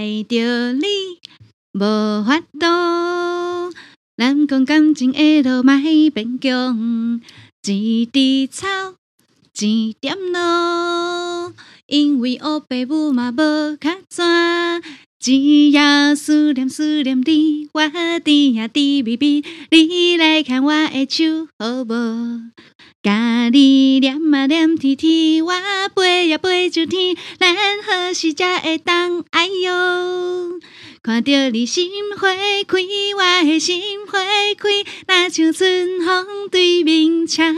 爱着你。无法度，咱讲感情的路莫变强，一滴草，一点露，因为乌爸母嘛无卡怎，只要思念思念你，我甜呀甜蜜蜜，你来牵我的手好无？甲你念啊念天天，我飞呀飞上天，咱何时才会当？哎呦，看到你心花开，我的心花开，那像春风对面墙。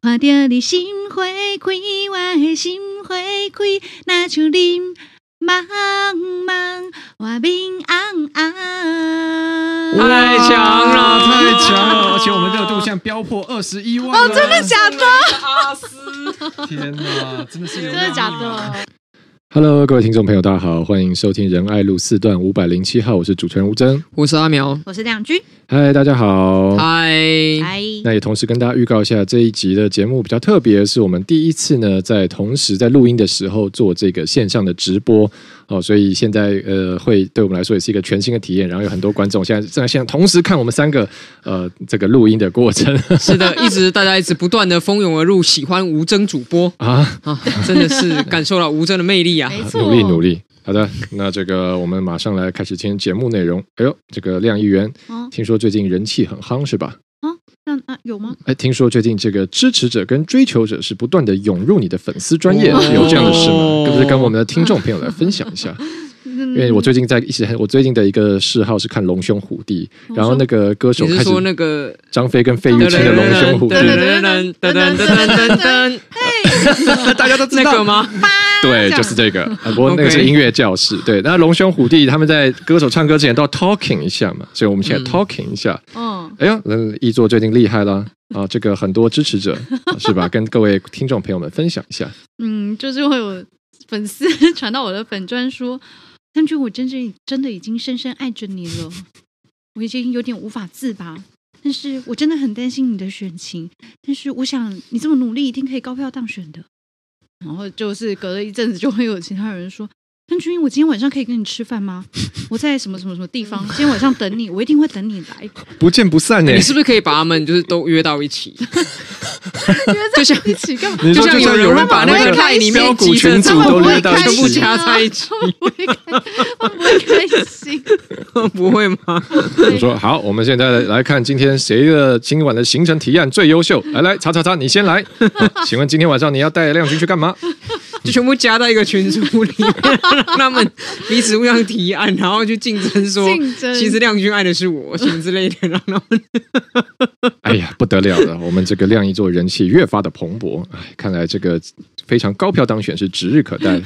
看到你心花开，我的心花开，那像林茫茫，我明昂昂。太强了，太强了！而且我们热度现在飙破二十一万哦，真的假的？阿斯，天哪，真的是有真的假的？Hello，各位听众朋友，大家好，欢迎收听仁爱路四段五百零七号，我是主持人吴峥，我是阿苗，我是亮君。嗨，大家好，嗨，嗨。那也同时跟大家预告一下，这一集的节目比较特别，是我们第一次呢，在同时在录音的时候做这个线上的直播哦，所以现在呃，会对我们来说也是一个全新的体验。然后有很多观众现在正在现在同时看我们三个呃这个录音的过程。是的，一直大家一直不断的蜂拥而入，喜欢吴征主播啊啊，真的是感受到吴征的魅力啊！努力努力。好的，那这个我们马上来开始今天节目内容。哎呦，这个亮议员，哦、听说最近人气很夯是吧？啊，那啊有吗？哎，听说最近这个支持者跟追求者是不断的涌入你的粉丝专页，哦、有这样的事吗？可不可以跟我们的听众朋友来分享一下？因为我最近在一直，我最近的一个嗜好是看《龙兄虎弟》，然后那个歌手开始说那个张飞跟费玉清的《龙兄虎弟》，噔噔噔噔噔噔，嘿，大家都知道吗？对，就是这个。不过那个是音乐教室。对，那龙兄虎弟他们在歌手唱歌之前都要 talking 一下嘛，所以我们现在 talking 一下。嗯，哎呀，易作最近厉害了啊！这个很多支持者 是吧？跟各位听众朋友们分享一下。嗯，就是会有粉丝传到我的粉专说。但觉我真正真的已经深深爱着你了，我已经有点无法自拔。但是我真的很担心你的选情，但是我想你这么努力，一定可以高票当选的。然后就是隔了一阵子，就会有其他人说。邓君，我今天晚上可以跟你吃饭吗？我在什么什么什么地方？今天晚上等你，我一定会等你来，不见不散呢。你是不是可以把他们就是都约到一起？约 在一起干嘛？就像有人会把那个赖里面股群组都列到，全部加在一 起，会不会开心？不会吗？我说好，我们现在来看今天谁的今晚的行程提案最优秀。来来，查查查，你先来。请问今天晚上你要带亮君去干嘛？就全部加到一个群组里面，让他们彼此互相提案，然后去竞争说，争其实亮君爱的是我，什么之类的，让他们。哎呀，不得了了！我们这个亮一座人气越发的蓬勃，哎，看来这个非常高票当选是指日可待。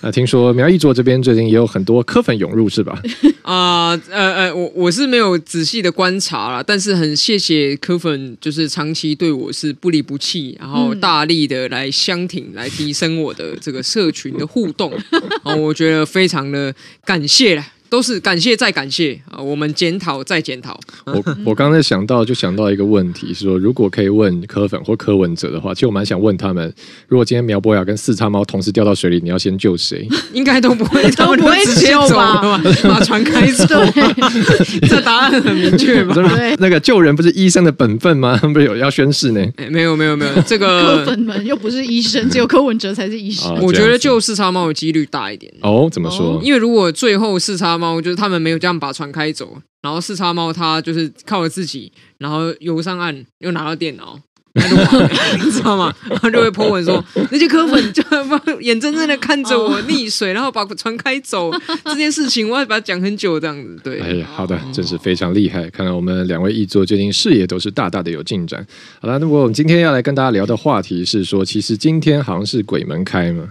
啊，听说苗一座这边最近也有很多柯粉涌入，是吧？啊，呃呃，我我是没有仔细的观察啦，但是很谢谢柯粉，就是长期对我是不离不弃，然后大力的来相挺，来提升我的。这个社群的互动，啊，我觉得非常的感谢了。都是感谢再感谢啊！我们检讨再检讨。我 我刚才想到就想到一个问题，是说如果可以问柯粉或柯文哲的话，其实我蛮想问他们：如果今天苗博雅跟四叉猫同时掉到水里，你要先救谁？应该都不会，都不会直接走吧？把船开走。这答案很明确嘛？对，那个救人不是医生的本分吗？不是有要宣誓呢？没有没有没有，这个柯粉们又不是医生，只有柯文哲才是医生。我觉得救四叉猫的几率大一点。哦，怎么说？因为如果最后四叉猫就是他们没有这样把船开走，然后四叉猫它就是靠着自己，然后游上岸又拿到电脑，你知道吗？然后就会 po 文说那些柯粉就眼睁睁的看着我溺水，然后把船开走这件事情，我要把它讲很久这样子。对，哎，好的，真是非常厉害。看来我们两位议作最近事业都是大大的有进展。好了，那么我们今天要来跟大家聊的话题是说，其实今天好像是鬼门开嘛。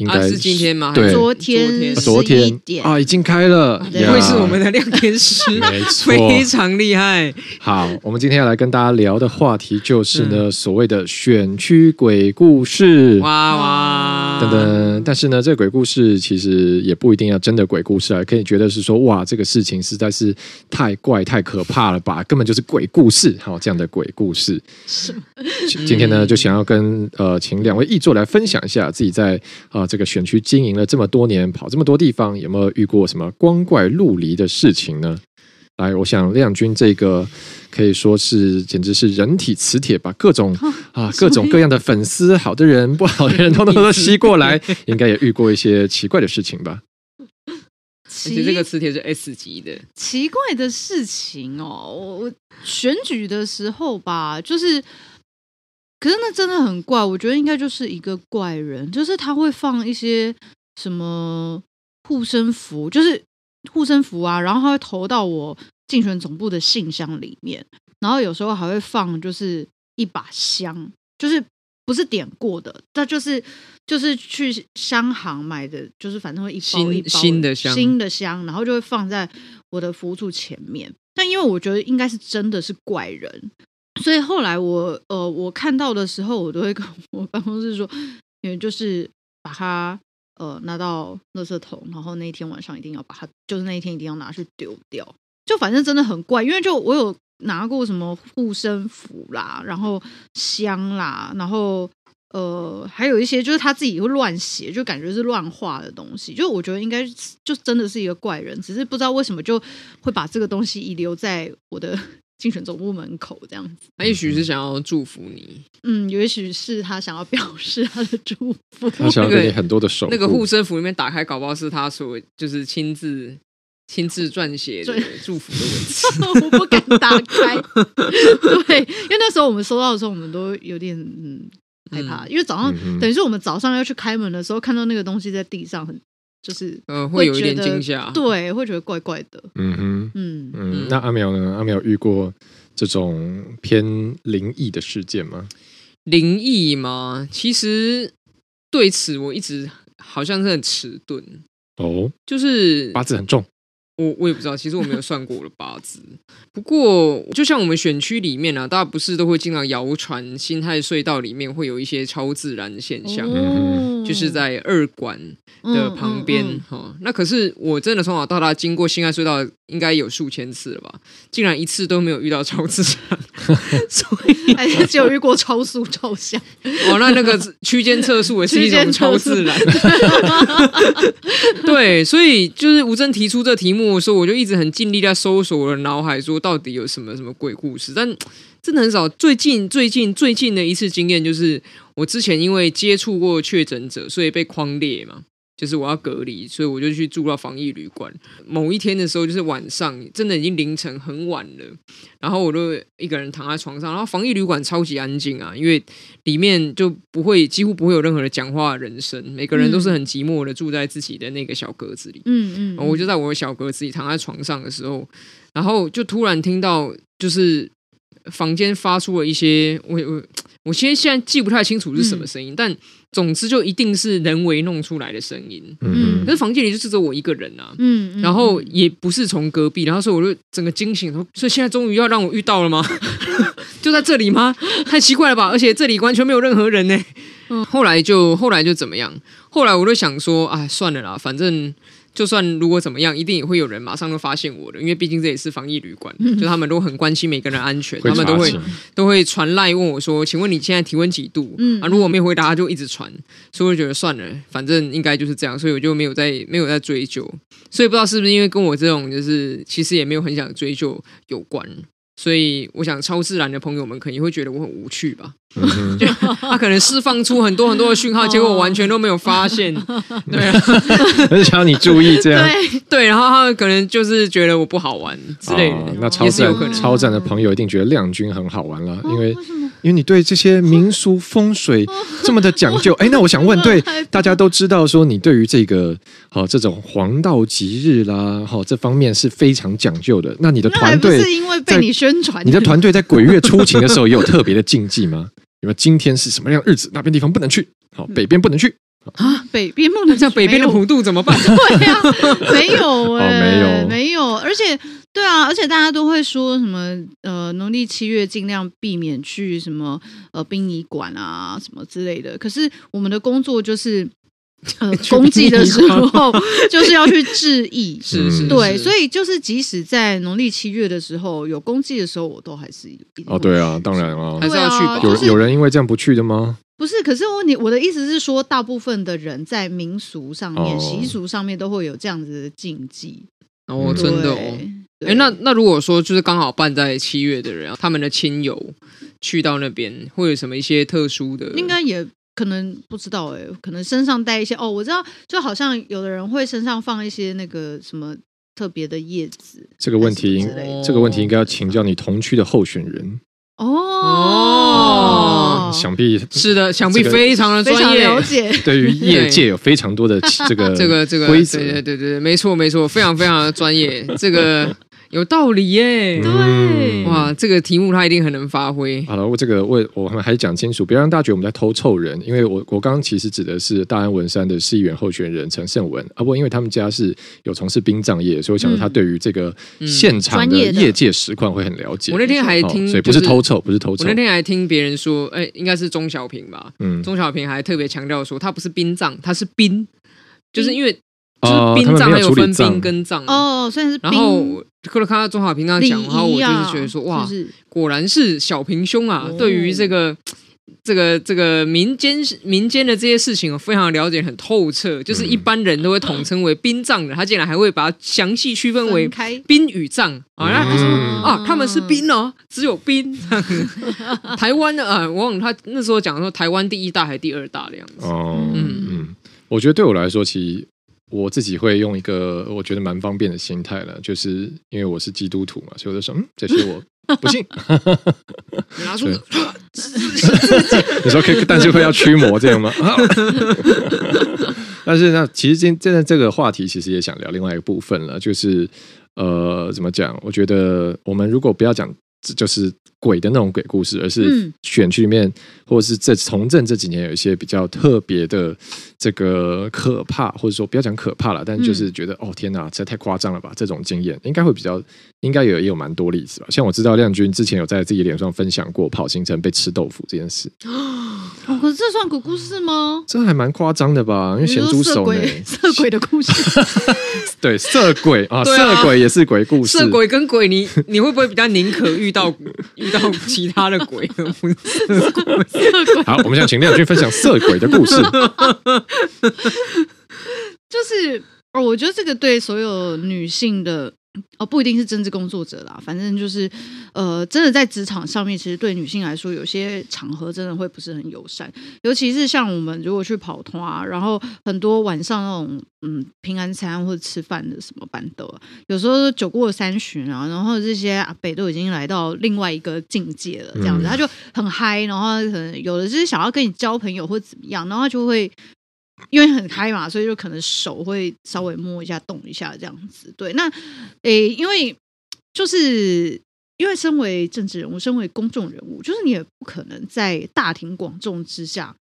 应该是今天吗？对，昨天，昨天啊，已经开了，不会是我们的亮天师，没错，非常厉害。好，我们今天要来跟大家聊的话题就是呢，所谓的选区鬼故事。哇哇，等等，但是呢，这个鬼故事其实也不一定要真的鬼故事啊，可以觉得是说，哇，这个事情实在是太怪、太可怕了吧，根本就是鬼故事。好，这样的鬼故事。是。今天呢，就想要跟呃，请两位译作来分享一下自己在啊。这个选区经营了这么多年，跑这么多地方，有没有遇过什么光怪陆离的事情呢？来，我想亮君这个可以说是简直是人体磁铁，把各种啊各种各样的粉丝，好的人、不好的人，通通都吸过来，应该也遇过一些奇怪的事情吧？而且这个磁铁是 S 级的，奇怪的事情哦。我选举的时候吧，就是，可是那真的很怪。我觉得应该就是一个怪人，就是他会放一些什么护身符，就是。护身符啊，然后他会投到我竞选总部的信箱里面，然后有时候还会放，就是一把香，就是不是点过的，那就是就是去香行买的，就是反正会一包一包新，新的香，新的香，然后就会放在我的服务处前面。但因为我觉得应该是真的是怪人，所以后来我呃我看到的时候，我都会跟我办公室说，因为就是把它。呃，拿到垃圾桶，然后那一天晚上一定要把它，就是那一天一定要拿去丢掉。就反正真的很怪，因为就我有拿过什么护身符啦，然后香啦，然后呃，还有一些就是他自己会乱写，就感觉是乱画的东西。就我觉得应该就真的是一个怪人，只是不知道为什么就会把这个东西遗留在我的。竞选总部门口这样子，他也许是想要祝福你，嗯，也许是他想要表示他的祝福，他想要给你很多的手。那个护身符里面打开，搞不好是他所就是亲自亲自撰写的祝福的文 字，我不敢打开。对，因为那时候我们收到的时候，我们都有点嗯害怕，因为早上、嗯、等于是我们早上要去开门的时候，看到那个东西在地上很。就是呃，会有一点惊吓，对，会觉得怪怪的。嗯哼，嗯嗯。那阿苗呢？阿苗遇过这种偏灵异的事件吗？灵异吗？其实对此我一直好像是很迟钝。哦，就是八字很重。我我也不知道，其实我没有算过我的八字。不过，就像我们选区里面啊，大家不是都会经常谣传，新泰隧道里面会有一些超自然的现象，哦、就是在二馆的旁边哈、嗯嗯嗯。那可是我真的从小到大经过新泰隧道，应该有数千次了吧？竟然一次都没有遇到超自然，所以还是只有遇过超速照相。哦，那那个区间测速也是一种超自然。对，所以就是吴峥提出这题目。我说，我就一直很尽力在搜索我的脑海，说到底有什么什么鬼故事，但真的很少。最近最近最近的一次经验，就是我之前因为接触过确诊者，所以被框列嘛。就是我要隔离，所以我就去住到防疫旅馆。某一天的时候，就是晚上，真的已经凌晨很晚了，然后我就一个人躺在床上。然后防疫旅馆超级安静啊，因为里面就不会几乎不会有任何的讲话的人声，每个人都是很寂寞的住在自己的那个小格子里。嗯嗯，我就在我的小格子里躺在床上的时候，然后就突然听到就是房间发出了一些我我我现在现在记不太清楚是什么声音，嗯、但。总之，就一定是人为弄出来的声音。嗯，可是房间里就只有我一个人啊。嗯，然后也不是从隔壁，然后所以我就整个惊醒，所以现在终于要让我遇到了吗？就在这里吗？太奇怪了吧！而且这里完全没有任何人呢。嗯，后来就后来就怎么样？后来我就想说，哎，算了啦，反正。就算如果怎么样，一定也会有人马上就发现我的，因为毕竟这也是防疫旅馆，就他们都很关心每个人安全，他们都会都会传赖问我说：“请问你现在体温几度？”嗯啊，如果没回答，他就一直传，所以我就觉得算了，反正应该就是这样，所以我就没有再没有再追究，所以不知道是不是因为跟我这种就是其实也没有很想追究有关。所以，我想超自然的朋友们肯定会觉得我很无趣吧？嗯、就 他可能释放出很多很多的讯号，结果我完全都没有发现。对啊，很想要你注意这样。对对，然后他们可能就是觉得我不好玩之类的。哦、那超自然超自然的朋友一定觉得亮君很好玩了，因为。因为你对这些民俗风水 这么的讲究，哎，那我想问，对大家都知道说你对于这个好、哦、这种黄道吉日啦，好、哦、这方面是非常讲究的。那你的团队是因为被你宣传，你的团队在鬼月出勤的时候也有特别的禁忌吗？因为今天是什么样日子，那边地方不能去，好、哦、北边不能去啊，北边不能像 北边的弧度怎么办？对呀、啊，没有哎、哦，没有，没有，而且。对啊，而且大家都会说什么呃，农历七月尽量避免去什么呃殡仪馆啊什么之类的。可是我们的工作就是呃公祭的时候，就是要去致意。是是，对，所以就是即使在农历七月的时候有公祭的时候，我都还是哦，对啊，当然啊，还是要去吧。有有人因为这样不去的吗？不是，可是我你我的意思是说，大部分的人在民俗上面、习俗上面都会有这样子的禁忌。哦，真的哦。哎，那那如果说就是刚好办在七月的人，他们的亲友去到那边，会有什么一些特殊的？应该也。可能不知道哎、欸，可能身上带一些哦，我知道，就好像有的人会身上放一些那个什么特别的叶子。这个问题，这个问题应该要请教你同区的候选人哦。哦，想必是的，想必非常的专业，了解。对于业界有非常多的这个这个这个规则，对对对对，没错没错，非常非常的专业。这个。有道理耶，对，哇，这个题目他一定很能发挥。好了，我这个我我们还是讲清楚，别让大家觉得我们在偷凑人。因为我我刚刚其实指的是大安文山的市议员候选人陈胜文啊，不，因为他们家是有从事殡葬业，所以我想说他对于这个现场的业界实况会很了解。我那天还听，所以不是偷凑，不是偷凑。我那天还听别人说，哎，应该是钟小平吧？嗯，钟小平还特别强调说，他不是殡葬，他是殡，就是因为。就是殡葬还有分殡跟葬哦，虽然是。然后，克罗看到中华平那样讲，然后我就是觉得说，哇，果然是小平兄啊！对于这个、这个、这个民间民间的这些事情，我非常了解很透彻。就是一般人都会统称为殡葬的，他竟然还会把它详细区分为殡与葬啊！然后他说啊，他们是殡哦，只有殡。台湾的啊，我忘了他那时候讲说，台湾第一大还是第二大的样子。哦，嗯嗯，我觉得对我来说，其实。我自己会用一个我觉得蛮方便的心态了，就是因为我是基督徒嘛，所以我就说，嗯，这些我 不信。拿出，你说 可以，但是会要驱魔这样吗？但是呢其实今现在这个话题，其实也想聊另外一个部分了，就是呃，怎么讲？我觉得我们如果不要讲。这就是鬼的那种鬼故事，而是选区里面，或者是这从政这几年有一些比较特别的这个可怕，或者说不要讲可怕了，但就是觉得哦天哪，这太夸张了吧？这种经验应该会比较，应该有也有蛮多例子吧。像我知道亮君之前有在自己脸上分享过跑行程被吃豆腐这件事。哦，可是这算鬼故事吗？这还蛮夸张的吧？因为咸猪手呢，色鬼的故事。对，色鬼啊，色鬼也是鬼故事。色鬼跟鬼，你你会不会比较宁可遇到遇到其他的鬼？好，我们想请亮君分享色鬼的故事。就是哦，我觉得这个对所有女性的。哦，不一定是政治工作者啦，反正就是，呃，真的在职场上面，其实对女性来说，有些场合真的会不是很友善，尤其是像我们如果去跑通啊，然后很多晚上那种嗯平安餐或者吃饭的什么班的，有时候酒过三巡啊，然后这些阿北都已经来到另外一个境界了，这样子，他就很嗨，然后可能有的就是想要跟你交朋友或怎么样，然后他就会。因为很开嘛，所以就可能手会稍微摸一下、动一下这样子。对，那诶，因为就是因为身为政治人物、身为公众人物，就是你也不可能在大庭广众之下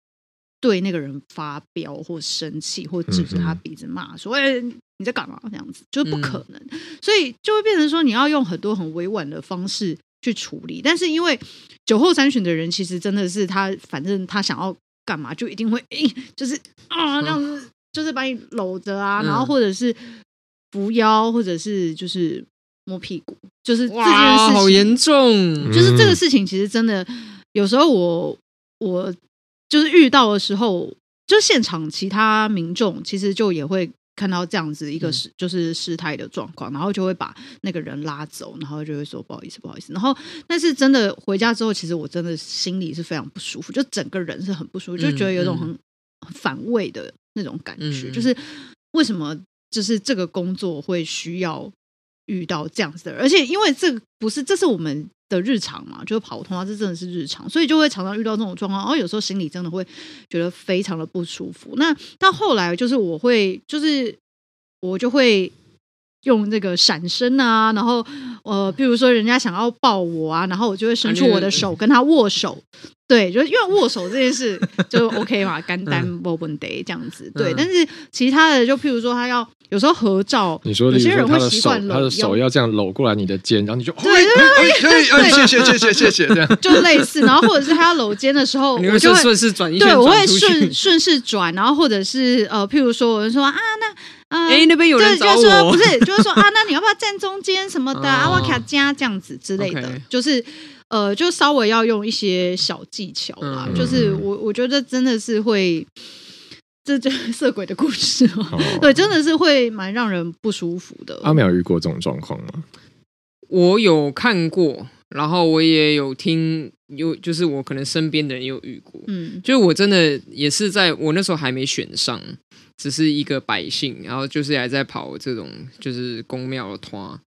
对那个人发飙或生气，或指着他鼻子骂说：“哎，你在干嘛？”这样子就是不可能，所以就会变成说你要用很多很委婉的方式去处理。但是因为酒后三巡的人，其实真的是他，反正他想要。干嘛就一定会诶，就是啊，这样子，就是把你搂着啊，然后或者是扶腰，或者是就是摸屁股，就是这件事情好严重。就是这个事情，其实真的有时候我我就是遇到的时候，就现场其他民众其实就也会看到这样子一个事，就是事态的状况，然后就会把那个人拉走，然后就会说不好意思，不好意思。然后但是真的回家之后，其实我真的心里是非常不舒服，就整个人是很不舒服，就觉得有种很反胃的那种感觉，就是为什么就是这个工作会需要遇到这样子的人，而且因为这个不是，这是我们。的日常嘛，就是跑通啊，这真的是日常，所以就会常常遇到这种状况，然后有时候心里真的会觉得非常的不舒服。那到后来就是我会，就是我就会用这个闪身啊，然后呃，比如说人家想要抱我啊，然后我就会伸出我的手跟他握手。对，就因为握手这件事 就 OK 嘛，干单无问题这样子。对，但是其他的就譬如说他要有时候合照，你说有些人会习惯他的手要这样搂过来你的肩，然后你就对对对，谢谢谢谢谢谢这样，就类似，然后或者是他要搂肩的时候，你会顺势转一圈，对，我会顺顺势转，然后或者是呃，譬如说我就说啊那呃，哎那边有人找我，不是，就是说啊，那你要不要站中间什么的，阿瓦卡加这样子之类的，就是。呃，就稍微要用一些小技巧啦，嗯、就是我我觉得真的是会，这就是 色鬼的故事嘛，哦、对，真的是会蛮让人不舒服的。阿淼遇过这种状况吗？我有看过，然后我也有听，有就是我可能身边的人有遇过，嗯，就我真的也是在我那时候还没选上，只是一个百姓，然后就是还在跑这种就是公庙的团。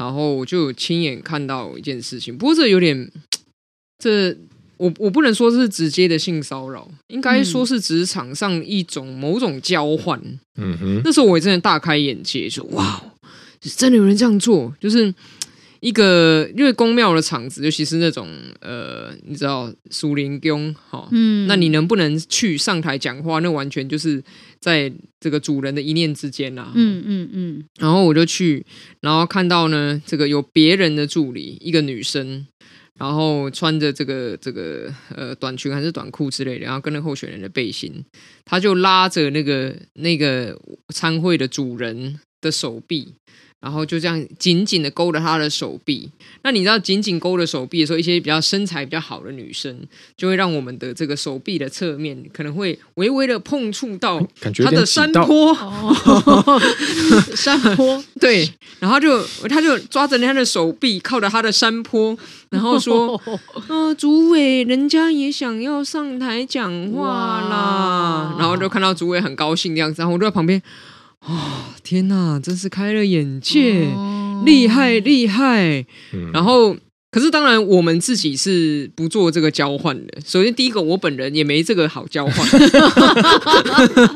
然后我就亲眼看到一件事情，不过这有点，这我我不能说是直接的性骚扰，应该说是职场上一种某种交换。嗯哼，那时候我真的大开眼界，说哇，真的有人这样做，就是。一个因为宫庙的场子，尤其是那种呃，你知道属灵宫哈，嗯，那你能不能去上台讲话？那完全就是在这个主人的一念之间呐、嗯。嗯嗯嗯。然后我就去，然后看到呢，这个有别人的助理，一个女生，然后穿着这个这个呃短裙还是短裤之类的，然后跟着候选人的背心，他就拉着那个那个参会的主人的手臂。然后就这样紧紧的勾着他的手臂。那你知道紧紧勾着手臂的时候，一些比较身材比较好的女生，就会让我们的这个手臂的侧面可能会微微的碰触到他的 山坡。山坡对，然后就他就抓着他的手臂，靠着他的山坡，然后说：“呃，主委，人家也想要上台讲话啦。”然后就看到主委很高兴的样子，然后我就在旁边。哦，天哪，真是开了眼界，哦、厉害厉害！嗯、然后，可是当然，我们自己是不做这个交换的。首先，第一个，我本人也没这个好交换。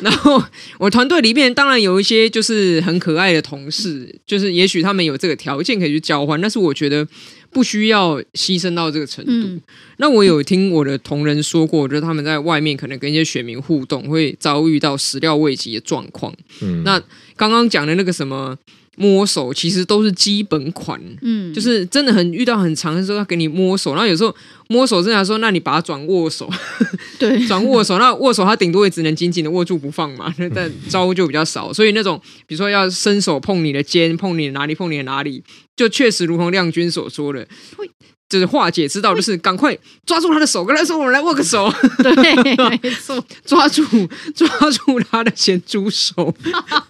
然后，我团队里面当然有一些就是很可爱的同事，就是也许他们有这个条件可以去交换，但是我觉得。不需要牺牲到这个程度。嗯、那我有听我的同仁说过，就是他们在外面可能跟一些选民互动，会遭遇到始料未及的状况。嗯、那刚刚讲的那个什么？摸手其实都是基本款，嗯，就是真的很遇到很长的时候要给你摸手，然后有时候摸手正常说，那你把它转握手，对，转握手，那握手它顶多也只能紧紧的握住不放嘛，但招就比较少，所以那种比如说要伸手碰你的肩，碰你的哪里，碰你的哪里，就确实如同亮君所说的。就是化解之道，就是赶快抓住他的手，跟他说：“我们来握个手。”对，没错，抓住抓住他的咸猪手，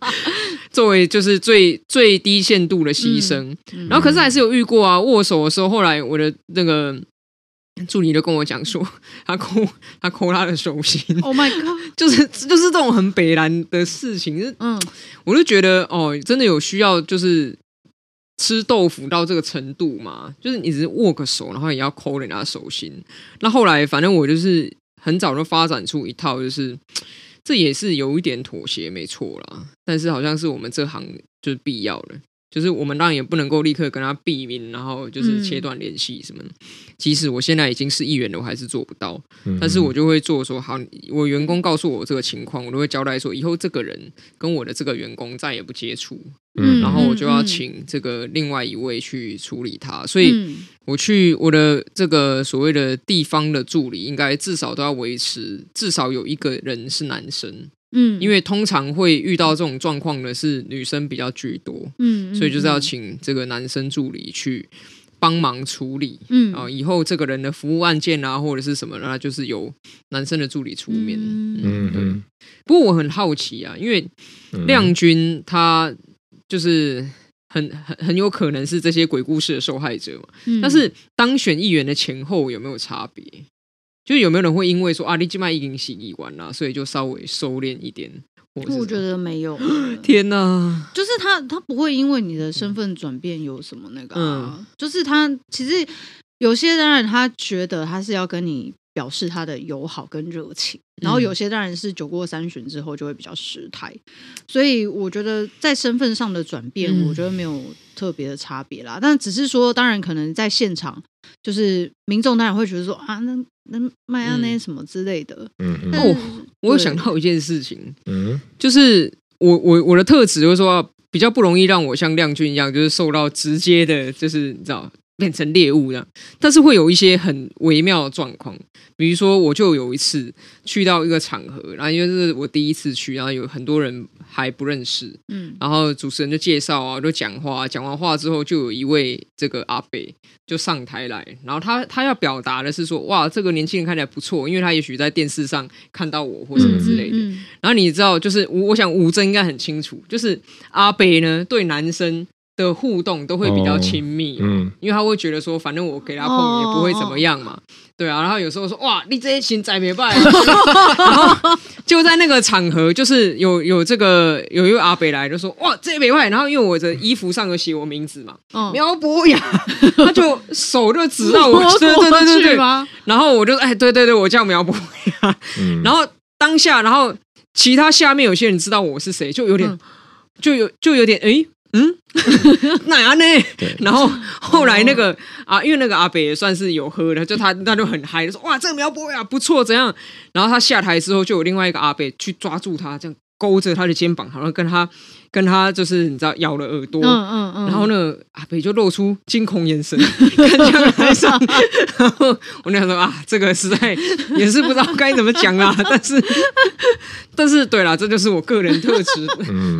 作为就是最最低限度的牺牲。嗯、然后，可是还是有遇过啊，握手的时候，后来我的那个助理就跟我讲说，他抠他抠他的手心。Oh my god！就是就是这种很北蓝的事情，嗯，我就觉得哦，真的有需要就是。吃豆腐到这个程度嘛，就是你只是握个手，然后也要抠人家手心。那后来，反正我就是很早就发展出一套，就是这也是有一点妥协，没错啦。但是好像是我们这行就是必要的。就是我们当然也不能够立刻跟他避免，然后就是切断联系什么的。嗯、即使我现在已经是议员了，我还是做不到。嗯、但是我就会做说，好，我员工告诉我这个情况，我都会交代说，以后这个人跟我的这个员工再也不接触。嗯，然后我就要请这个另外一位去处理他。所以我去我的这个所谓的地方的助理，应该至少都要维持，至少有一个人是男生。嗯，因为通常会遇到这种状况的是女生比较居多，嗯，所以就是要请这个男生助理去帮忙处理，嗯，啊，以后这个人的服务案件啊或者是什么，那就是由男生的助理出面，嗯。嗯。嗯，不过我很好奇啊，因为亮君他就是很很很有可能是这些鬼故事的受害者嘛，嗯，但是当选议员的前后有没有差别？就有没有人会因为说啊，你今麦已经洗衣完了，所以就稍微收敛一点？我觉得没有。天哪！就是他，他不会因为你的身份转变有什么那个、啊。嗯，就是他其实有些当然他觉得他是要跟你表示他的友好跟热情，然后有些当然是酒过三巡之后就会比较失态，所以我觉得在身份上的转变，我觉得没有特别的差别啦。但只是说，当然可能在现场，就是民众当然会觉得说啊，那那麦啊那什么之类的。嗯嗯。哦，我有想到一件事情，嗯，就是我我我的特质就是说比较不容易让我像亮君一样，就是受到直接的，就是你知道。变成猎物这样，但是会有一些很微妙的状况，比如说我就有一次去到一个场合，然后因为是我第一次去，然后有很多人还不认识，嗯，然后主持人就介绍啊，就讲话，讲完话之后，就有一位这个阿北就上台来，然后他他要表达的是说，哇，这个年轻人看起来不错，因为他也许在电视上看到我或什么之类的，嗯嗯嗯，然后你知道，就是我我想吴真应该很清楚，就是阿北呢对男生。的互动都会比较亲密，哦，嗯，因为他会觉得说，反正我给他碰也不会怎么样嘛，哦，对啊。然后有时候说，哇，你这些钱宰没办法，就在那个场合，就是有有这个有一位阿北来就说，哇，这没坏。然后因为我的衣服上有写我名字嘛，哦，苗博雅，他就手就指到我，对对对对对，然后我就哎，对对对，我叫苗博雅，嗯，然后当下，然后其他下面有些人知道我是谁，就有点，嗯，就有就有点哎。嗯，那样呢？然后后来那个啊，因为那个阿北也算是有喝的，就他他就很嗨，说哇，这个苗博雅不错，怎样？然后他下台之后，就有另外一个阿北去抓住他，这样勾着他的肩膀，好像跟他。跟他就是你知道咬了耳朵，嗯嗯嗯，然后呢，阿北就露出惊恐眼神看向台上，然后我那时候说啊，这个实在也是不知道该怎么讲啦，但是但是对啦，这就是我个人特质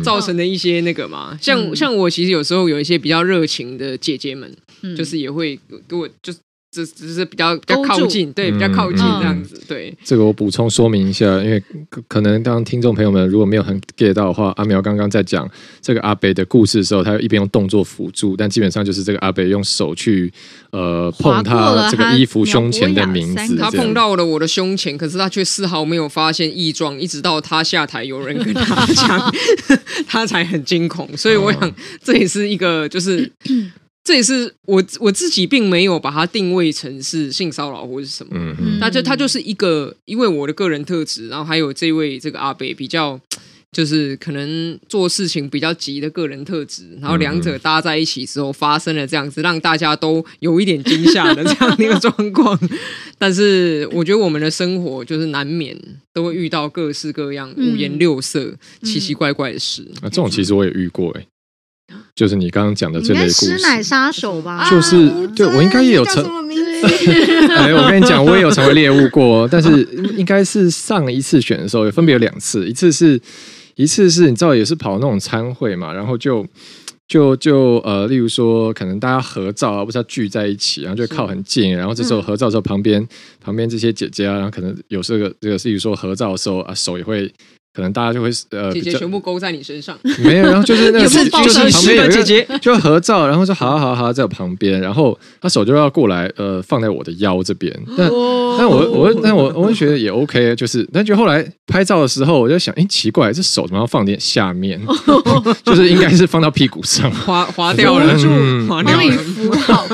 造成的一些那个嘛，像像我其实有时候有一些比较热情的姐姐们，就是也会给我就是。只只是比较比较靠近，对，比较靠近这样子，嗯、对。这个我补充说明一下，因为可能当听众朋友们如果没有很 get 到的话，阿苗刚刚在讲这个阿北的故事的时候，他一边用动作辅助，但基本上就是这个阿北用手去呃碰他这个衣服胸前的名字，他碰到了我的胸前，可是他却丝毫没有发现异状，一直到他下台有人跟他讲，他才很惊恐。所以我想这也是一个就是。这也是我我自己并没有把它定位成是性骚扰或是什么，嗯嗯，那就它就是一个，因为我的个人特质，然后还有这位这个阿北比较，就是可能做事情比较急的个人特质，然后两者搭在一起之后发生了这样子，让大家都有一点惊吓的这样的一个状况。但是我觉得我们的生活就是难免都会遇到各式各样五颜六色、奇奇怪怪的事。啊，这种其实我也遇过哎。就是你刚刚讲的这类故事，师奶杀手吧？就是，对我应该也有成。哎，我跟你讲，我也有成为猎物过，但是应该是上一次选的时候，分别有两次，一次是一次是你知道也是跑那种餐会嘛，然后就就就呃，例如说可能大家合照啊，不是要聚在一起，然后就靠很近，然后这时候合照的时候旁边旁边这些姐姐啊，然后可能有这个这个，例如说合照的时候啊，手也会。可能大家就会呃，姐姐全部勾在你身上，没有，然后就是 那个是就是旁边有个姐姐？就合照，然后说好好好在我旁边，然后他手就要过来呃放在我的腰这边，但但我我但我我会觉得也 OK，就是但就后来拍照的时候我就想，哎奇怪，这手怎么要放点下面，就是应该是放到屁股上，滑滑掉了，滑掉了，帮你扶好，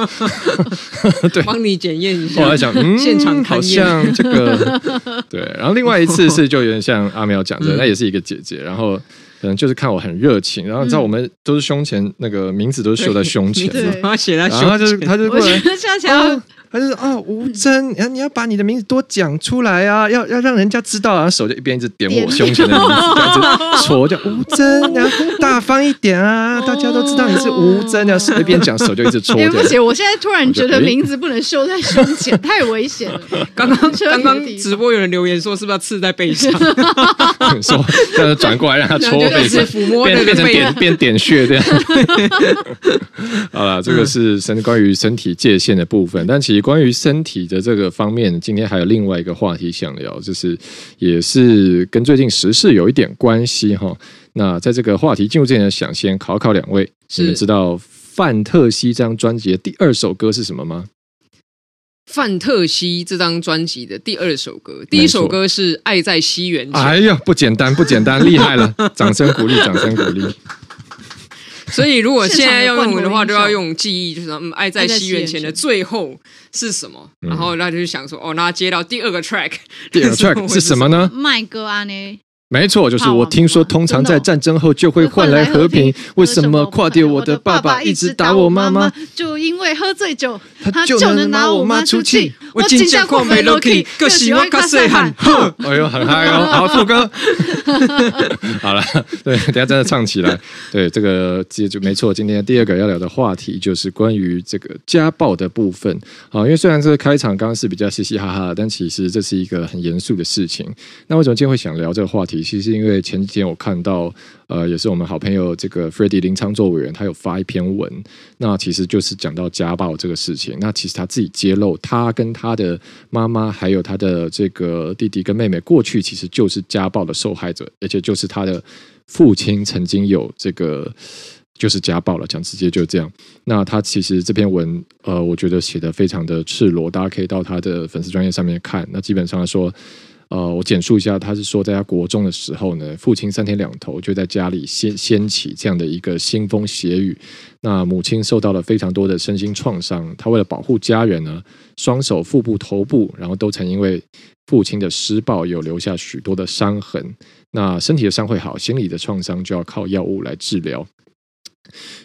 对，帮你检验一下。后来想，嗯，现场好像这个对，然后另外一次是就有点像阿苗讲的。那也是一个姐姐，然后可能就是看我很热情，然后你知道我们都是胸前那个名字都是绣在胸前嘛，然后写在胸前，然后他就他就过来，笑起来。他就说啊，吴真，然后你要把你的名字多讲出来啊，要要让人家知道啊，手就一边一直点我胸前的名字，这样子戳叫吴真，然 后大方一点啊，大家都知道你是吴峥，要手一边讲手就一直戳。对不起，我现在突然觉得名字不能绣在胸前，太危险了。刚刚 刚刚直播有人留言说，是不是要刺在背上？说，但是转过来让他戳背上，变变成点变点穴这样。好了，这个是身关于身体界限的部分，但其实。关于身体的这个方面，今天还有另外一个话题想聊，就是也是跟最近时事有一点关系哈。那在这个话题进入之前，想先考考两位，你们知道范特西这张专辑的第二首歌是什么吗？范特西这张专辑的第二首歌，第一首歌是《爱在西元前》。哎呀，不简单，不简单，厉害了！掌声鼓励，掌声鼓励。所以如果现在要用的话，就要用。记忆，就是嗯，爱在西元前的最后是什么？然后那就想说，哦，那接到第二个 track，第二个 track 是什么呢？麦歌啊呢？没错，就是我听说，通常在战争后就会换来和平。为什么跨掉我的爸爸一直打我妈妈？就因为喝醉酒，他就能拿我妈出气。我今天过没 lucky，更喜欢卡谁喊呵？哎呦，很嗨哦！好，副歌。好了，对，等下真的唱起来。对，这个接就没错。今天第二个要聊的话题就是关于这个家暴的部分。好，因为虽然这个开场刚刚是比较嘻嘻哈哈，但其实这是一个很严肃的事情。那为什么今天会想聊这个话题？其实因为前几天我看到，呃，也是我们好朋友这个 Freddie 林昌作委员，他有发一篇文，那其实就是讲到家暴这个事情。那其实他自己揭露，他跟他的妈妈还有他的这个弟弟跟妹妹，过去其实就是家暴的受害者，而且就是他的父亲曾经有这个就是家暴了，讲直接就这样。那他其实这篇文，呃，我觉得写得非常的赤裸，大家可以到他的粉丝专业上面看。那基本上来说。呃，我简述一下，他是说，在他国中的时候呢，父亲三天两头就在家里掀掀起这样的一个腥风血雨，那母亲受到了非常多的身心创伤，他为了保护家人呢，双手、腹部、头部，然后都曾因为父亲的施暴有留下许多的伤痕，那身体的伤会好，心理的创伤就要靠药物来治疗，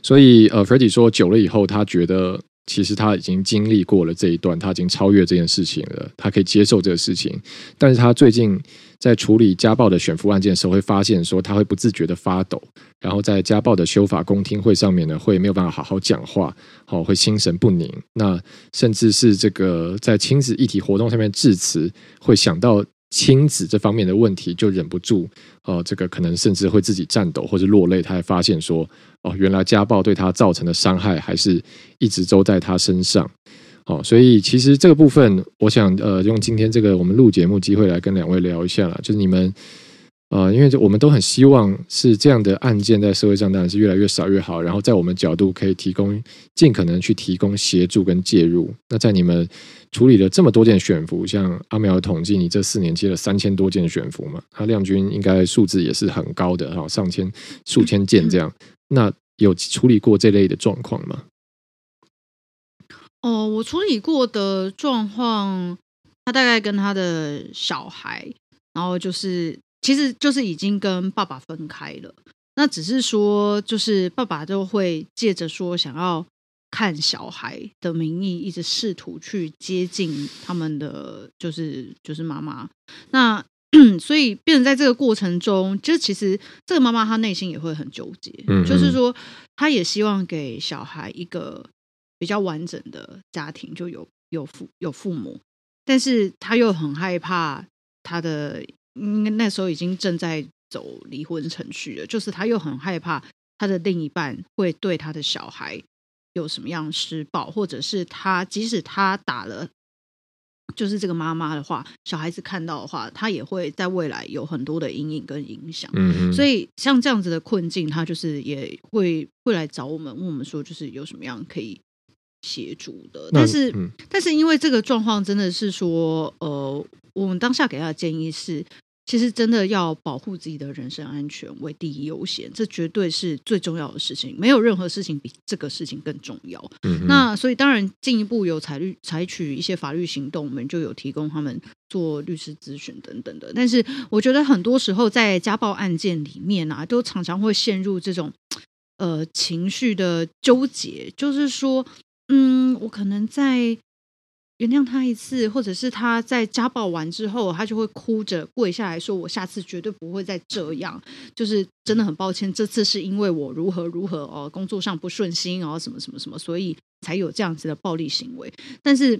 所以呃，Freddie 说，久了以后，他觉得。其实他已经经历过了这一段，他已经超越这件事情了，他可以接受这个事情。但是他最近在处理家暴的选夫案件的时候，会发现说他会不自觉的发抖，然后在家暴的修法公听会上面呢，会没有办法好好讲话，好会心神不宁。那甚至是这个在亲子议题活动上面致辞，会想到亲子这方面的问题，就忍不住，哦，这个可能甚至会自己颤抖或者落泪。他还发现说。哦，原来家暴对他造成的伤害还是一直都在他身上。哦，所以其实这个部分，我想呃，用今天这个我们录节目机会来跟两位聊一下啦，就是你们呃，因为我们都很希望是这样的案件在社会上当然是越来越少越好，然后在我们角度可以提供尽可能去提供协助跟介入。那在你们处理了这么多件选服，像阿苗的统计，你这四年接了三千多件选服嘛？他亮君应该数字也是很高的哈，上千数千件这样。那有处理过这类的状况吗？哦，我处理过的状况，他大概跟他的小孩，然后就是，其实就是已经跟爸爸分开了。那只是说，就是爸爸就会借着说想要看小孩的名义，一直试图去接近他们的，就是就是妈妈。那 所以，变成在这个过程中，就其实这个妈妈她内心也会很纠结，就是说，她也希望给小孩一个比较完整的家庭，就有有父有父母，但是她又很害怕她的，嗯，那时候已经正在走离婚程序了，就是他又很害怕他的另一半会对他的小孩有什么样施暴，或者是他即使他打了。就是这个妈妈的话，小孩子看到的话，他也会在未来有很多的阴影跟影响。嗯嗯，所以像这样子的困境，他就是也会会来找我们，问我们说，就是有什么样可以协助的。但是，嗯、但是因为这个状况真的是说，呃，我们当下给他的建议是。其实真的要保护自己的人身安全为第一优先，这绝对是最重要的事情。没有任何事情比这个事情更重要。嗯，那所以当然进一步有采律采取一些法律行动，我们就有提供他们做律师咨询等等的。但是我觉得很多时候在家暴案件里面啊，都常常会陷入这种呃情绪的纠结，就是说，嗯，我可能在。原谅他一次，或者是他在家暴完之后，他就会哭着跪下来说：“我下次绝对不会再这样。”就是真的很抱歉，这次是因为我如何如何哦，工作上不顺心哦，什么什么什么，所以才有这样子的暴力行为。但是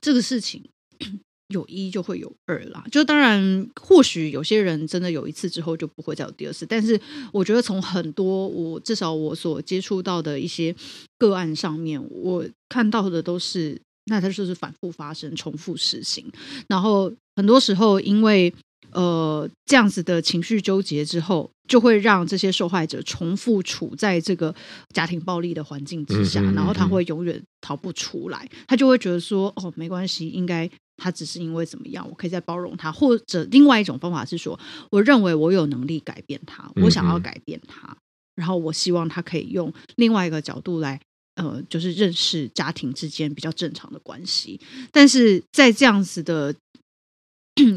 这个事情 有一就会有二啦，就当然或许有些人真的有一次之后就不会再有第二次，但是我觉得从很多我至少我所接触到的一些个案上面，我看到的都是。那它就是反复发生、重复实行，然后很多时候因为呃这样子的情绪纠结之后，就会让这些受害者重复处在这个家庭暴力的环境之下，嗯嗯嗯、然后他会永远逃不出来。他就会觉得说：“哦，没关系，应该他只是因为怎么样，我可以再包容他。”或者另外一种方法是说：“我认为我有能力改变他，我想要改变他。嗯嗯”然后我希望他可以用另外一个角度来，呃，就是认识家庭之间比较正常的关系。但是在这样子的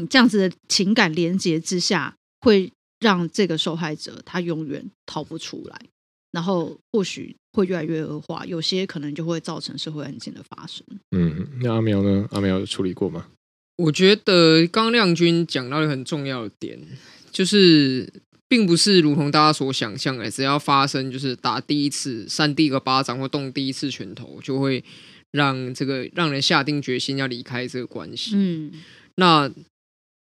这样子的情感连接之下，会让这个受害者他永远逃不出来，然后或许会越来越恶化，有些可能就会造成社会案件的发生。嗯，那阿苗呢？阿苗有处理过吗？我觉得刚亮君讲到一个很重要的点，就是。并不是如同大家所想象的，只要发生就是打第一次、扇第一个巴掌或动第一次拳头，就会让这个让人下定决心要离开这个关系。嗯，那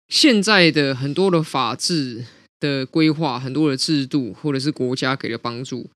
现在的很多的法治的规划、很多的制度，或者是国家给的帮助，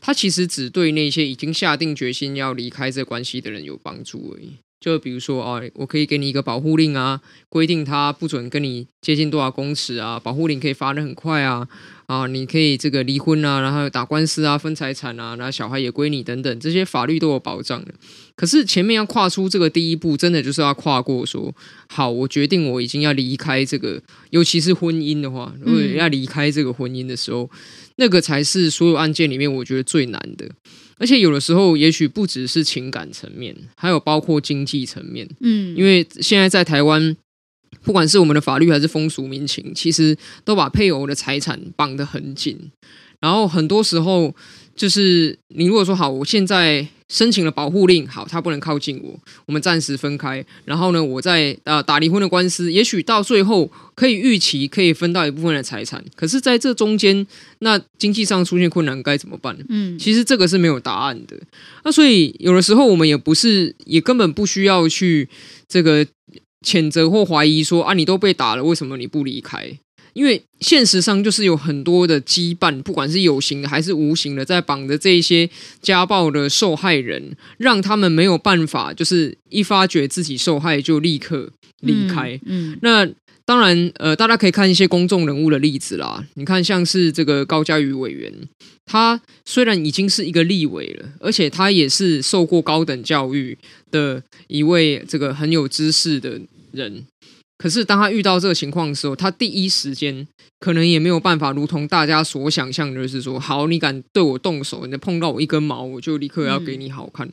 它其实只对那些已经下定决心要离开这个关系的人有帮助而已。就比如说啊，我可以给你一个保护令啊，规定他不准跟你接近多少公尺啊，保护令可以发的很快啊，啊，你可以这个离婚啊，然后打官司啊，分财产啊，然后小孩也归你等等，这些法律都有保障的。可是前面要跨出这个第一步，真的就是要跨过说，好，我决定我已经要离开这个，尤其是婚姻的话，如果要离开这个婚姻的时候，嗯、那个才是所有案件里面我觉得最难的。而且有的时候，也许不只是情感层面，还有包括经济层面。嗯，因为现在在台湾，不管是我们的法律还是风俗民情，其实都把配偶的财产绑得很紧。然后很多时候，就是你如果说好，我现在。申请了保护令，好，他不能靠近我，我们暂时分开。然后呢，我在呃打离婚的官司，也许到最后可以预期可以分到一部分的财产。可是，在这中间，那经济上出现困难该怎么办？嗯，其实这个是没有答案的。那所以有的时候我们也不是，也根本不需要去这个谴责或怀疑说啊，你都被打了，为什么你不离开？因为现实上就是有很多的羁绊，不管是有形的还是无形的，在绑着这一些家暴的受害人，让他们没有办法，就是一发觉自己受害就立刻离开。嗯，嗯，那当然，呃，大家可以看一些公众人物的例子啦。你看，像是这个高嘉瑜委员，他虽然已经是一个立委了，而且他也是受过高等教育的一位这个很有知识的人。可是，当他遇到这个情况的时候，他第一时间可能也没有办法，如同大家所想象的，就是说，好，你敢对我动手，你碰到我一根毛，我就立刻要给你好看。嗯、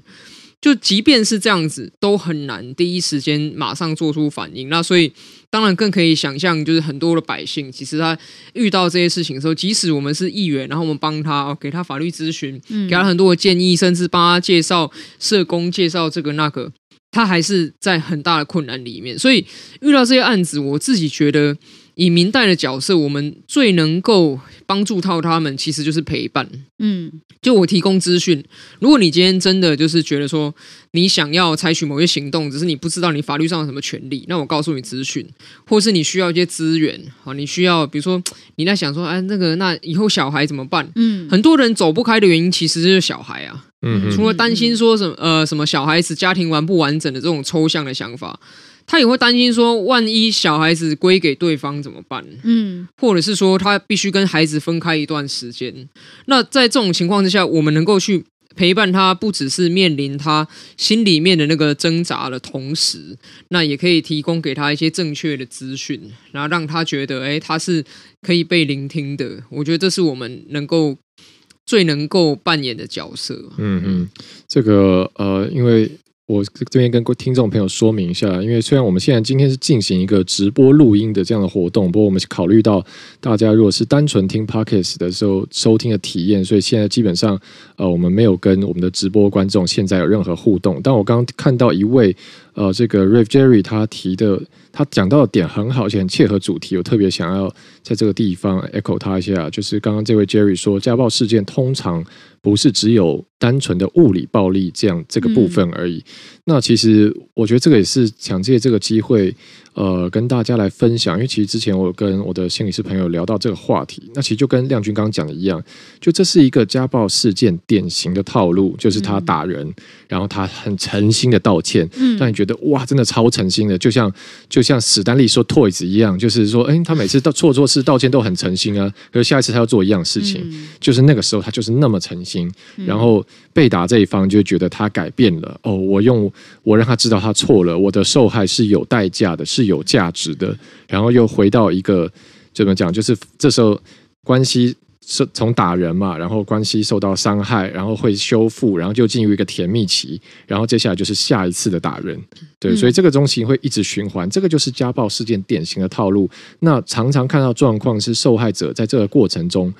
就即便是这样子，都很难第一时间马上做出反应。那所以，当然更可以想象，就是很多的百姓，其实他遇到这些事情的时候，即使我们是议员，然后我们帮他给他法律咨询，给他很多的建议，甚至帮他介绍社工，介绍这个那个。他还是在很大的困难里面，所以遇到这些案子，我自己觉得以明代的角色，我们最能够帮助到他们，其实就是陪伴。嗯，就我提供资讯。如果你今天真的就是觉得说你想要采取某些行动，只是你不知道你法律上有什么权利，那我告诉你资讯，或是你需要一些资源，好，你需要比如说你在想说，哎，那个那以后小孩怎么办？嗯，很多人走不开的原因，其实就是小孩啊。嗯，除了担心说什么呃什么小孩子家庭完不完整的这种抽象的想法，他也会担心说，万一小孩子归给对方怎么办？嗯，或者是说他必须跟孩子分开一段时间。那在这种情况之下，我们能够去陪伴他，不只是面临他心里面的那个挣扎的同时，那也可以提供给他一些正确的资讯，然后让他觉得，哎，他是可以被聆听的。我觉得这是我们能够。最能够扮演的角色，嗯嗯，这个呃，因为我这边跟听众朋友说明一下，因为虽然我们现在今天是进行一个直播录音的这样的活动，不过我们考虑到大家如果是单纯听 pocket 的时候收听的体验，所以现在基本上呃，我们没有跟我们的直播观众现在有任何互动。但我刚刚看到一位呃，这个 Rave Jerry 他提的。他讲到的点很好，而且很切合主题。我特别想要在这个地方 echo 他一下，就是刚刚这位 Jerry 说，家暴事件通常不是只有单纯的物理暴力这样这个部分而已。嗯、那其实我觉得这个也是想借这个机会。呃，跟大家来分享，因为其实之前我跟我的心理师朋友聊到这个话题，那其实就跟亮君刚刚讲的一样，就这是一个家暴事件典型的套路，就是他打人，嗯、然后他很诚心的道歉，嗯，让你觉得哇，真的超诚心的，就像就像史丹利说 Toys 一样，就是说，哎，他每次到错错事道歉都很诚心啊，可是下一次他要做一样事情，嗯、就是那个时候他就是那么诚心，然后被打这一方就觉得他改变了，哦，我用我让他知道他错了，我的受害是有代价的，是。是有价值的，然后又回到一个怎么讲？就是这时候关系是从打人嘛，然后关系受到伤害，然后会修复，然后就进入一个甜蜜期，然后接下来就是下一次的打人，对，所以这个东西会一直循环，这个就是家暴事件典型的套路。那常常看到状况是受害者在这个过程中，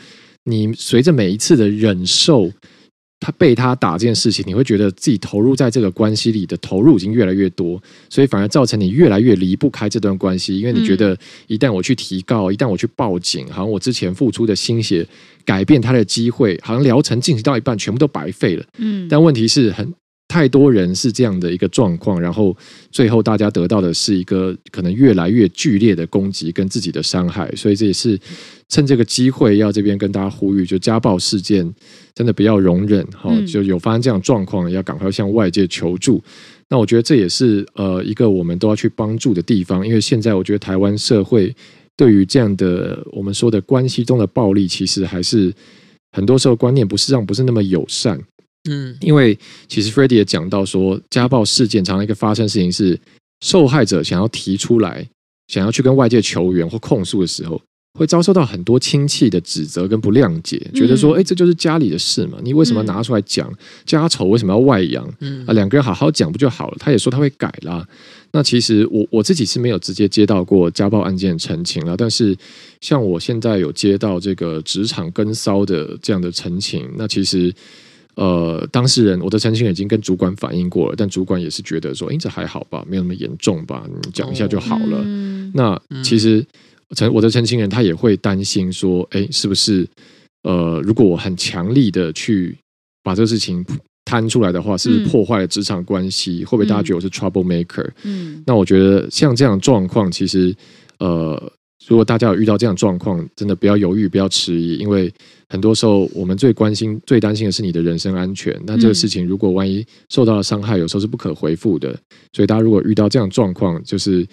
你随着每一次的忍受。他被他打这件事情，你会觉得自己投入在这个关系里的投入已经越来越多，所以反而造成你越来越离不开这段关系，因为你觉得一旦我去提告，一旦我去报警，好像我之前付出的心血改变他的机会，好像疗程进行到一半全部都白费了。嗯，但问题是很。太多人是这样的一个状况，然后最后大家得到的是一个可能越来越剧烈的攻击跟自己的伤害，所以这也是趁这个机会要这边跟大家呼吁，就家暴事件真的不要容忍哈，就有发生这样状况要赶快向外界求助。那我觉得这也是呃一个我们都要去帮助的地方，因为现在我觉得台湾社会对于这样的我们说的关系中的暴力，其实还是很多时候观念不是让不是那么友善。嗯，因为其实 Freddy 也讲到说，家暴事件常常一个发生事情是，受害者想要提出来，想要去跟外界求援或控诉的时候，会遭受到很多亲戚的指责跟不谅解，觉得说，哎，这就是家里的事嘛，你为什么要拿出来讲？家丑为什么要外扬？嗯啊，两个人好好讲不就好了？他也说他会改啦。那其实我我自己是没有直接接到过家暴案件澄清了，但是像我现在有接到这个职场跟骚的这样的澄清，那其实。呃，当事人，我的陈情已经跟主管反映过了，但主管也是觉得说，哎，这还好吧，没有那么严重吧，你讲一下就好了。哦嗯、那其实陈我的陈情人他也会担心说，哎，是不是呃，如果我很强力的去把这个事情摊出来的话，是不是破坏了职场关系？会不会大家觉得我是 trouble maker？嗯，那我觉得像这样的状况，其实呃。如果大家有遇到这样状况，真的不要犹豫，不要迟疑，因为很多时候我们最关心、最担心的是你的人身安全。那这个事情如果万一受到了伤害，有时候是不可回复的。所以大家如果遇到这样状况，就是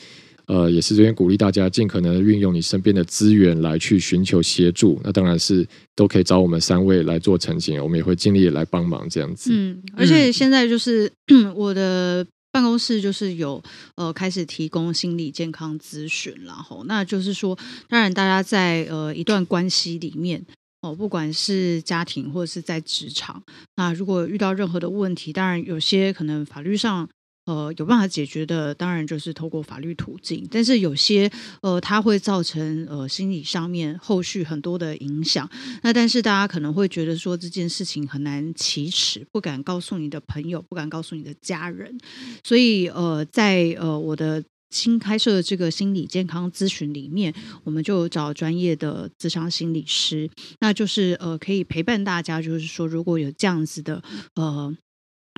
呃，也是这边鼓励大家尽可能运用你身边的资源来去寻求协助。那当然是都可以找我们三位来做澄清，我们也会尽力来帮忙这样子。嗯，而且现在就是 我的。办公室就是有呃开始提供心理健康咨询，然后那就是说，当然大家在呃一段关系里面哦，不管是家庭或者是在职场，那如果遇到任何的问题，当然有些可能法律上。呃，有办法解决的，当然就是透过法律途径。但是有些呃，它会造成呃心理上面后续很多的影响。那但是大家可能会觉得说这件事情很难启齿，不敢告诉你的朋友，不敢告诉你的家人。所以呃，在呃我的新开设的这个心理健康咨询里面，我们就找专业的咨商心理师，那就是呃可以陪伴大家，就是说如果有这样子的呃。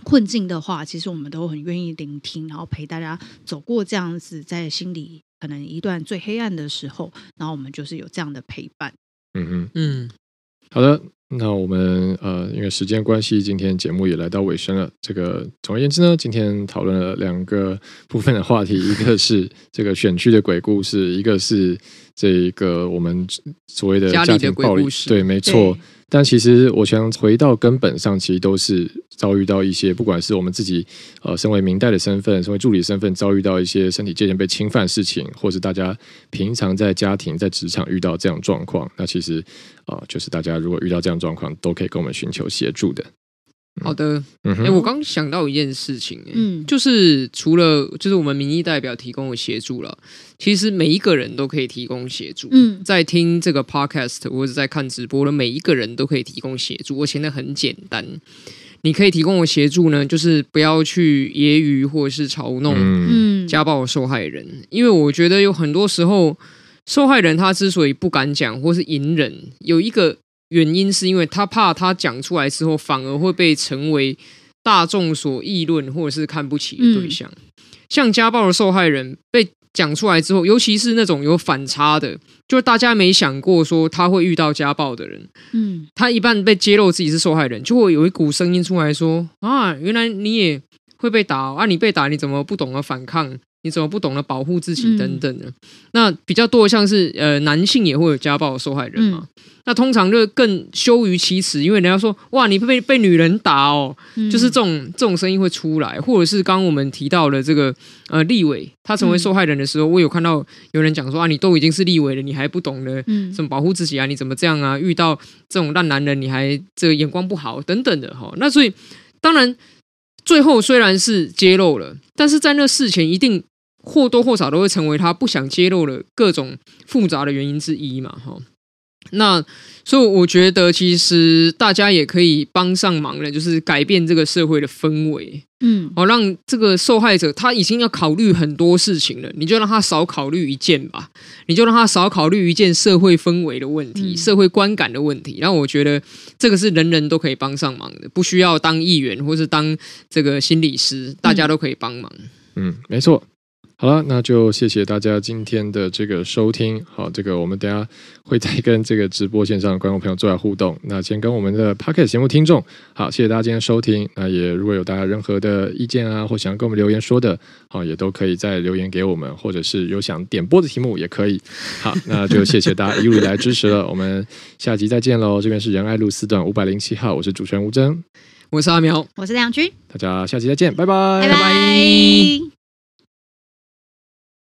困境的话，其实我们都很愿意聆听，然后陪大家走过这样子在心里可能一段最黑暗的时候，然后我们就是有这样的陪伴。嗯嗯嗯，好的，那我们呃，因为时间关系，今天节目也来到尾声了。这个总而言之呢，今天讨论了两个部分的话题，一个是这个选区的鬼故事，一个是这个我们所谓的家庭暴力。对，没错。但其实我想回到根本上，其实都是遭遇到一些，不管是我们自己呃身为明代的身份，身为助理身份，遭遇到一些身体界限被侵犯事情，或是大家平常在家庭、在职场遇到这样状况，那其实啊、呃，就是大家如果遇到这样状况，都可以跟我们寻求协助的。好的，哎、欸，我刚想到一件事情，嗯，就是除了就是我们民意代表提供的协助了，其实每一个人都可以提供协助。嗯，在听这个 podcast 或者在看直播的每一个人都可以提供协助。我现在很简单，你可以提供我协助呢，就是不要去揶揄或者是嘲弄嗯家暴受害人，因为我觉得有很多时候受害人他之所以不敢讲或是隐忍，有一个。原因是因为他怕他讲出来之后，反而会被成为大众所议论或者是看不起的对象。嗯、像家暴的受害人被讲出来之后，尤其是那种有反差的，就是大家没想过说他会遇到家暴的人。嗯，他一半被揭露自己是受害人，就会有一股声音出来说：“啊，原来你也会被打啊！你被打，你怎么不懂得反抗？你怎么不懂得保护自己等等的。嗯、那比较多的像是呃男性也会有家暴的受害人嘛。嗯那通常就更羞于启齿，因为人家说哇，你被被女人打哦，嗯、就是这种这种声音会出来，或者是刚刚我们提到的这个呃立委，他成为受害人的时候，嗯、我有看到有人讲说啊，你都已经是立委了，你还不懂得怎么保护自己啊？你怎么这样啊？遇到这种烂男人，你还这个眼光不好等等的哈。那所以当然最后虽然是揭露了，但是在那事前一定或多或少都会成为他不想揭露的各种复杂的原因之一嘛哈。那所以我觉得，其实大家也可以帮上忙的，就是改变这个社会的氛围，嗯，哦，让这个受害者他已经要考虑很多事情了，你就让他少考虑一件吧，你就让他少考虑一件社会氛围的问题、嗯、社会观感的问题。然后我觉得这个是人人都可以帮上忙的，不需要当议员或是当这个心理师，大家都可以帮忙。嗯，没错。好了，那就谢谢大家今天的这个收听。好，这个我们等下会再跟这个直播线上的观众朋友做下互动。那先跟我们的 Podcast 节目听众，好，谢谢大家今天收听。那也如果有大家任何的意见啊，或想要跟我们留言说的，好，也都可以再留言给我们，或者是有想点播的题目也可以。好，那就谢谢大家 一路以来支持了。我们下集再见喽。这边是仁爱路四段五百零七号，我是主持人吴峥，我是阿苗，我是梁军，大家下期再见，拜拜，拜拜。